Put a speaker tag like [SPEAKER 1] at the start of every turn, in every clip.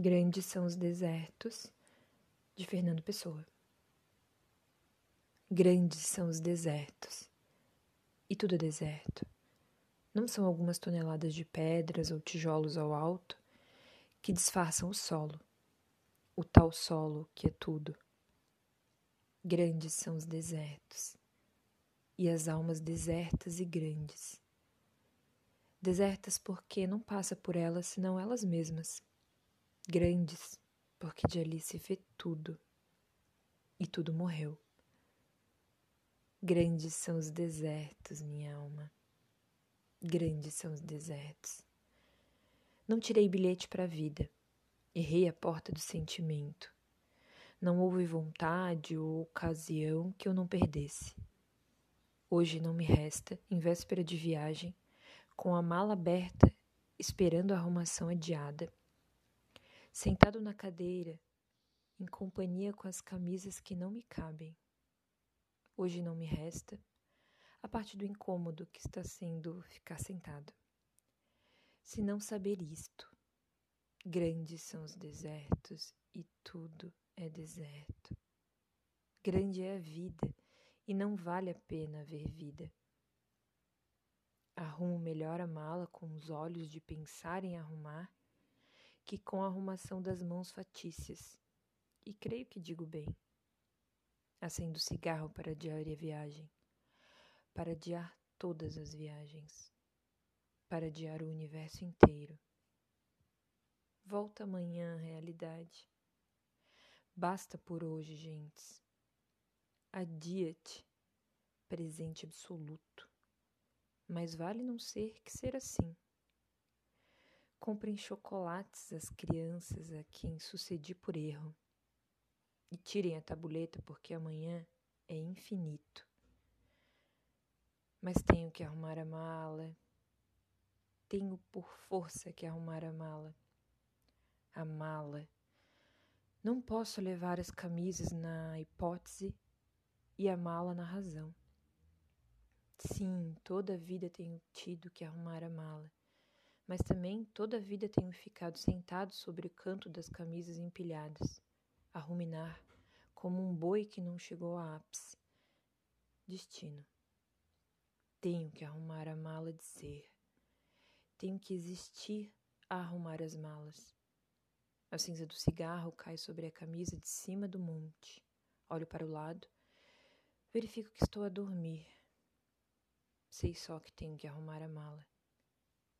[SPEAKER 1] Grandes são os desertos, de Fernando Pessoa. Grandes são os desertos, e tudo é deserto. Não são algumas toneladas de pedras ou tijolos ao alto que disfarçam o solo, o tal solo que é tudo. Grandes são os desertos, e as almas desertas e grandes. Desertas porque não passa por elas senão elas mesmas grandes, porque de ali se vê tudo, e tudo morreu. Grandes são os desertos, minha alma. Grandes são os desertos. Não tirei bilhete para a vida. Errei a porta do sentimento. Não houve vontade ou ocasião que eu não perdesse. Hoje não me resta, em véspera de viagem, com a mala aberta, esperando a arrumação adiada, sentado na cadeira, em companhia com as camisas que não me cabem. Hoje não me resta, a parte do incômodo que está sendo ficar sentado. Se não saber isto, grandes são os desertos e tudo é deserto. Grande é a vida e não vale a pena ver vida. Arrumo melhor a mala com os olhos de pensar em arrumar que com a arrumação das mãos fatícias. E creio que digo bem. Acendo cigarro para adiar a viagem, para adiar todas as viagens, para adiar o universo inteiro. Volta amanhã, realidade. Basta por hoje, gentes. Adia-te, presente absoluto. Mas vale não ser que ser assim. Comprem chocolates às crianças a quem sucedi por erro. E tirem a tabuleta porque amanhã é infinito. Mas tenho que arrumar a mala. Tenho por força que arrumar a mala. A mala. Não posso levar as camisas na hipótese e a mala na razão. Sim, toda a vida tenho tido que arrumar a mala mas também toda a vida tenho ficado sentado sobre o canto das camisas empilhadas, a ruminar, como um boi que não chegou a ápice. Destino. Tenho que arrumar a mala de ser. Tenho que existir a arrumar as malas. A cinza do cigarro cai sobre a camisa de cima do monte. Olho para o lado. Verifico que estou a dormir. Sei só que tenho que arrumar a mala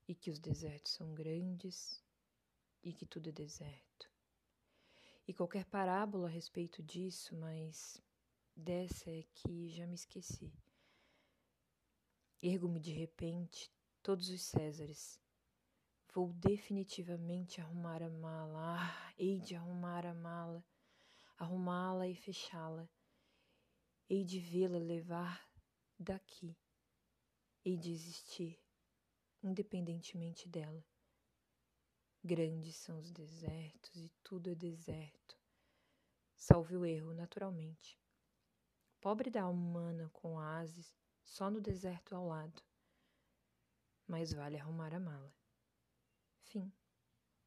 [SPEAKER 1] e que os desertos são grandes e que tudo é deserto. E qualquer parábola a respeito disso, mas dessa é que já me esqueci. Ergo-me de repente todos os Césares. Vou definitivamente arrumar a mala. Ah, hei de arrumar a mala, arrumá-la e fechá-la. Hei de vê-la levar daqui. Hei de existir independentemente dela. Grandes são os desertos e tudo é deserto. Salve o erro, naturalmente. Pobre da alma humana com ases só no deserto ao lado. Mas vale arrumar a mala. Fim.